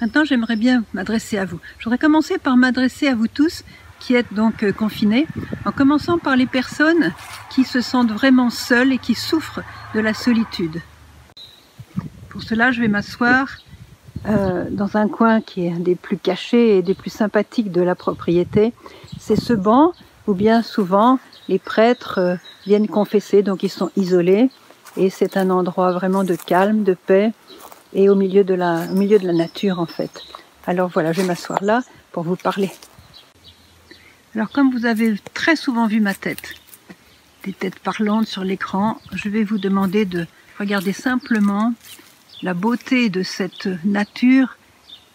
Maintenant, j'aimerais bien m'adresser à vous. Je voudrais commencer par m'adresser à vous tous qui êtes donc euh, confinés, en commençant par les personnes qui se sentent vraiment seules et qui souffrent de la solitude. Pour cela, je vais m'asseoir euh, dans un coin qui est un des plus cachés et des plus sympathiques de la propriété. C'est ce banc où bien souvent les prêtres euh, viennent confesser, donc ils sont isolés. Et c'est un endroit vraiment de calme, de paix et au milieu de la, au milieu de la nature en fait. Alors voilà, je vais m'asseoir là pour vous parler. Alors comme vous avez très souvent vu ma tête, des têtes parlantes sur l'écran, je vais vous demander de regarder simplement la beauté de cette nature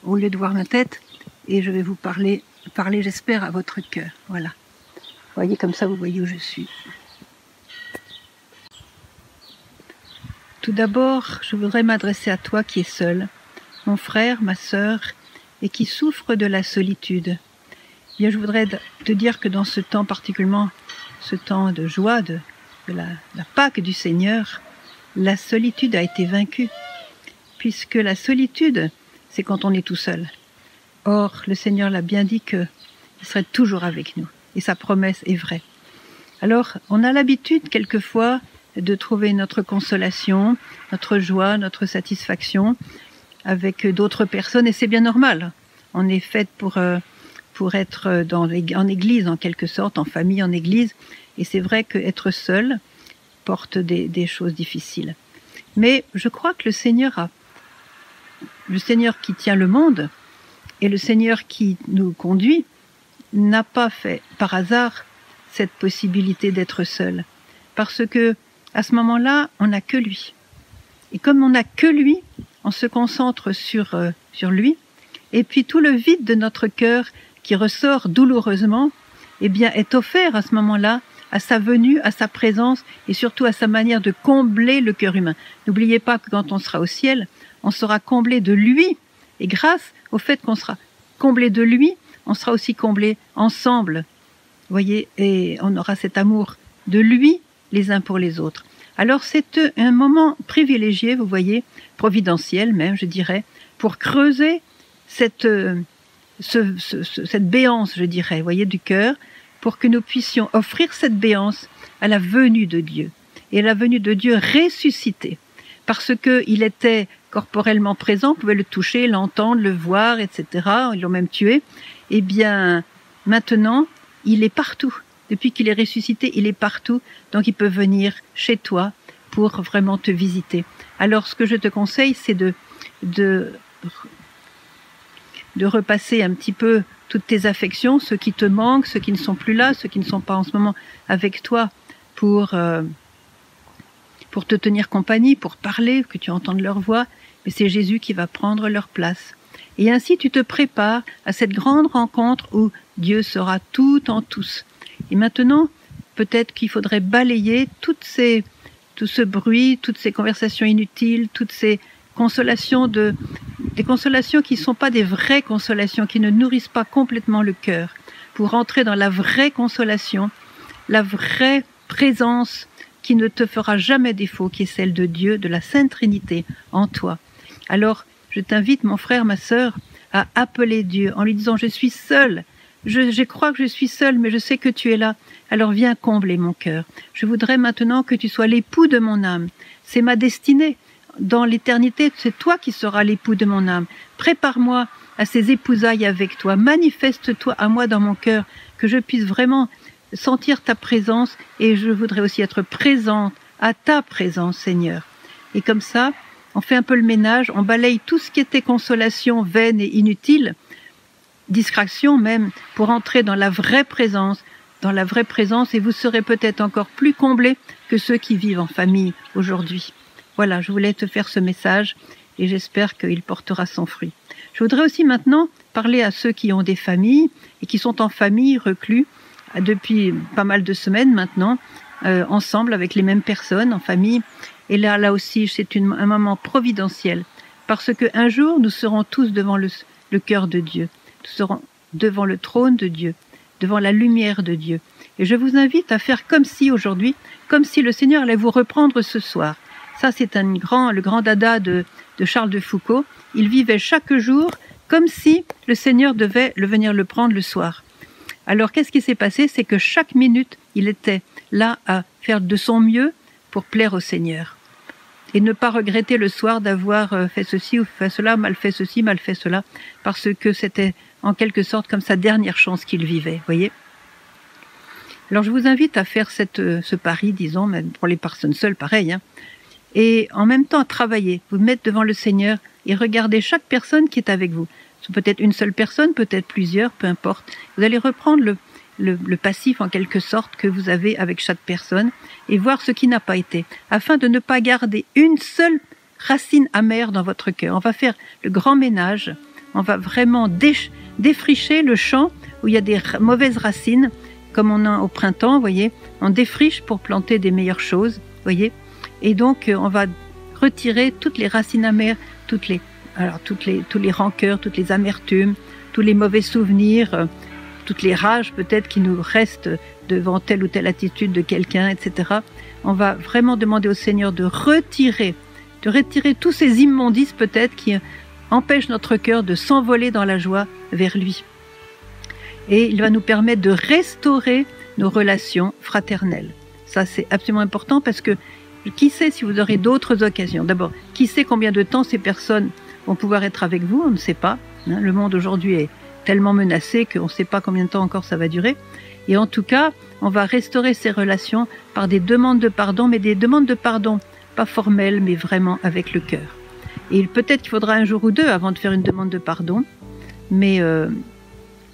au lieu de voir ma tête et je vais vous parler, parler j'espère à votre cœur. Voilà. Vous voyez comme ça, vous voyez où je suis. Tout d'abord, je voudrais m'adresser à toi qui es seul, mon frère, ma sœur, et qui souffre de la solitude. Bien, je voudrais te dire que dans ce temps particulièrement, ce temps de joie, de, la, la Pâque du Seigneur, la solitude a été vaincue, puisque la solitude, c'est quand on est tout seul. Or, le Seigneur l'a bien dit qu'il serait toujours avec nous, et sa promesse est vraie. Alors, on a l'habitude quelquefois de trouver notre consolation, notre joie, notre satisfaction avec d'autres personnes et c'est bien normal. On est fait pour euh, pour être en église en quelque sorte, en famille, en église et c'est vrai qu'être seul porte des, des choses difficiles. Mais je crois que le Seigneur a le Seigneur qui tient le monde et le Seigneur qui nous conduit n'a pas fait par hasard cette possibilité d'être seul parce que à ce moment-là, on n'a que lui. Et comme on n'a que lui, on se concentre sur, euh, sur lui, et puis tout le vide de notre cœur qui ressort douloureusement, eh bien, est offert à ce moment-là à sa venue, à sa présence et surtout à sa manière de combler le cœur humain. N'oubliez pas que quand on sera au ciel, on sera comblé de lui. Et grâce au fait qu'on sera comblé de lui, on sera aussi comblé ensemble. Voyez, et on aura cet amour de lui les uns pour les autres. Alors c'est un moment privilégié, vous voyez, providentiel même, je dirais, pour creuser cette, cette béance, je dirais, vous voyez, du cœur, pour que nous puissions offrir cette béance à la venue de Dieu et à la venue de Dieu ressuscité, parce qu'il était corporellement présent, on pouvait le toucher, l'entendre, le voir, etc. Ils l'ont même tué. Eh bien, maintenant, il est partout. Depuis qu'il est ressuscité, il est partout, donc il peut venir chez toi pour vraiment te visiter. Alors ce que je te conseille, c'est de, de, repasser un petit peu toutes tes affections, ceux qui te manquent, ceux qui ne sont plus là, ceux qui ne sont pas en ce moment avec toi, pour, euh, pour te tenir compagnie, pour parler, que tu entendes leur voix, mais c'est Jésus qui va prendre leur place. Et ainsi tu te prépares à cette grande rencontre où Dieu sera tout en tous. Et maintenant, peut-être qu'il faudrait balayer ces, tout ce bruit, toutes ces conversations inutiles, toutes ces consolations de, des consolations qui ne sont pas des vraies consolations, qui ne nourrissent pas complètement le cœur, pour entrer dans la vraie consolation, la vraie présence qui ne te fera jamais défaut, qui est celle de Dieu, de la Sainte Trinité en toi. Alors, je t'invite, mon frère, ma sœur, à appeler Dieu en lui disant, je suis seul, je, crois que je suis seul, mais je sais que tu es là. Alors viens combler mon cœur. Je voudrais maintenant que tu sois l'époux de mon âme. C'est ma destinée. Dans l'éternité, c'est toi qui seras l'époux de mon âme. Prépare-moi à ces épousailles avec toi. Manifeste-toi à moi dans mon cœur, que je puisse vraiment sentir ta présence et je voudrais aussi être présente à ta présence, Seigneur. Et comme ça, on fait un peu le ménage, on balaye tout ce qui était consolation vaine et inutile distraction même, pour entrer dans la vraie présence, dans la vraie présence, et vous serez peut-être encore plus comblés que ceux qui vivent en famille aujourd'hui. Voilà, je voulais te faire ce message et j'espère qu'il portera son fruit. Je voudrais aussi maintenant parler à ceux qui ont des familles et qui sont en famille reclus depuis pas mal de semaines maintenant, euh, ensemble avec les mêmes personnes en famille. Et là, là aussi, c'est un moment providentiel parce que un jour, nous serons tous devant le, cœur de Dieu serons devant le trône de Dieu, devant la lumière de Dieu. Et je vous invite à faire comme si aujourd'hui, comme si le Seigneur allait vous reprendre ce soir. Ça, c'est un grand, le grand dada de, de Charles de Foucault. Il vivait chaque jour comme si le Seigneur devait le venir le prendre le soir. Alors qu'est-ce qui s'est passé? C'est que chaque minute, il était là à faire de son mieux pour plaire au Seigneur. Et ne pas regretter le soir d'avoir euh, fait ceci ou fait cela, mal fait ceci, mal fait cela, parce que c'était en quelque sorte comme sa dernière chance qu'il vivait, voyez Alors je vous invite à faire euh, ce pari, disons, même pour les personnes seules, pareil, hein, et en même temps à travailler, vous mettre devant le Seigneur et regarder chaque personne qui est avec vous. Peut-être une seule personne, peut-être plusieurs, peu importe. Vous allez reprendre le, le, passif en quelque sorte que vous avez avec chaque personne et voir ce qui n'a pas été, afin de ne pas garder une seule racine amère dans votre cœur. On va faire le grand ménage, on va vraiment défricher le champ où il y a des mauvaises racines, comme on a au printemps, voyez, on défriche pour planter des meilleures choses, voyez, et donc on va retirer toutes les racines amères, toutes les, alors toutes les, tous les rancœurs, toutes les amertumes, tous les mauvais souvenirs, toutes les rages peut-être qui nous restent devant telle ou telle attitude de quelqu'un, etc. On va vraiment demander au Seigneur de retirer, de retirer tous ces immondices peut-être qui empêchent notre cœur de s'envoler dans la joie vers lui. Et il va nous permettre de restaurer nos relations fraternelles. Ça, c'est absolument important parce que qui sait si vous aurez d'autres occasions D'abord, qui sait combien de temps ces personnes vont pouvoir être avec vous? On ne sait pas. Hein. Le monde aujourd'hui est tellement menacé qu'on ne sait pas combien de temps encore ça va durer. Et en tout cas, on va restaurer ces relations par des demandes de pardon, mais des demandes de pardon pas formelles, mais vraiment avec le cœur. Et peut-être qu'il faudra un jour ou deux avant de faire une demande de pardon, mais euh,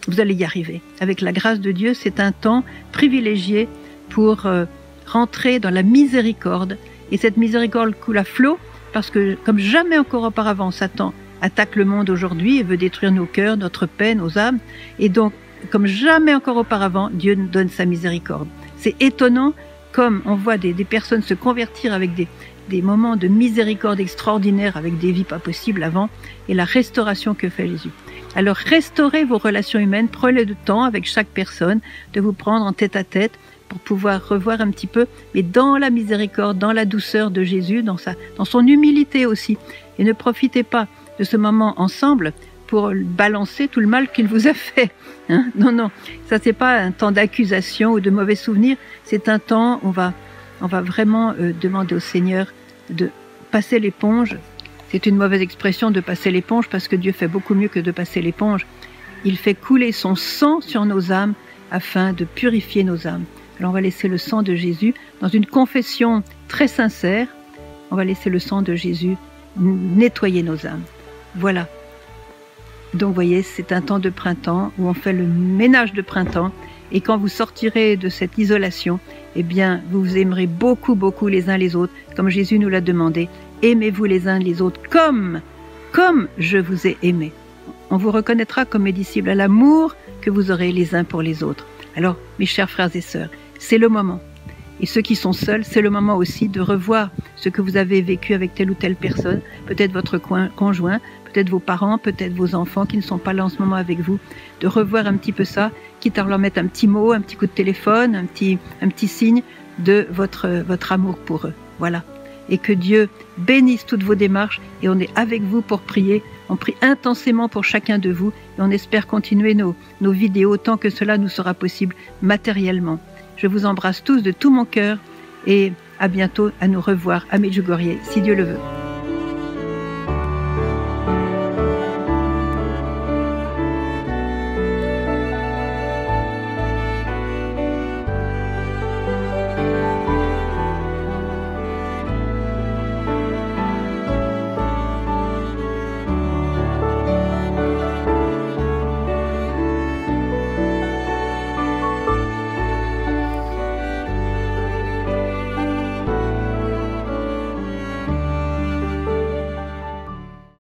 vous allez y arriver. Avec la grâce de Dieu, c'est un temps privilégié pour euh, rentrer dans la miséricorde. Et cette miséricorde coule à flot, parce que comme jamais encore auparavant, Satan attaque le monde aujourd'hui et veut détruire nos cœurs, notre paix, nos âmes. Et donc, comme jamais encore auparavant, Dieu nous donne sa miséricorde. C'est étonnant comme on voit des, personnes se convertir avec des, moments de miséricorde extraordinaires, avec des vies pas possibles avant, et la restauration que fait Jésus. Alors restaurez vos relations humaines, prenez le temps avec chaque personne de vous prendre en tête à tête pour pouvoir revoir un petit peu, mais dans la miséricorde, dans la douceur de Jésus, dans, sa, dans son humilité aussi. Et ne profitez pas de ce moment ensemble pour balancer tout le mal qu'il vous a fait. Hein. non, non, ça c'est pas un temps d'accusation ou de mauvais souvenirs, c'est un temps où on va, on va vraiment euh, demander au Seigneur de passer l'éponge. C'est une mauvaise expression de passer l'éponge parce que Dieu fait beaucoup mieux que de passer l'éponge. Il fait couler son sang sur nos âmes afin de purifier nos âmes. Alors on va laisser le sang de Jésus dans une confession très sincère. On va laisser le sang de Jésus nettoyer nos âmes. Voilà. Donc, vous voyez, c'est un temps de printemps où on fait le ménage de printemps. Et quand vous sortirez de cette isolation, eh bien, vous vous aimerez beaucoup, beaucoup les uns les autres, comme Jésus nous l'a demandé. Aimez-vous les uns les autres comme, comme je vous ai aimé. On vous reconnaîtra comme mes disciples à l'amour que vous aurez les uns pour les autres. Alors, mes chers frères et sœurs, c'est le moment. Et ceux qui sont seuls, c'est le moment aussi de revoir ce que vous avez vécu avec telle ou telle personne, peut-être votre conjoint, peut-être vos parents, peut-être vos enfants qui ne sont pas là en ce moment avec vous, de revoir un petit peu ça, quitte à leur mettre un petit mot, un petit coup de téléphone, un petit, signe de votre, votre amour pour eux. Voilà. Et que Dieu bénisse toutes vos démarches et on est avec vous pour prier. On prie intensément pour chacun de vous et on espère continuer nos, nos vidéos tant que cela nous sera possible matériellement. Je vous embrasse tous de tout mon cœur et à bientôt à nous revoir à Medjugorje, si Dieu le veut.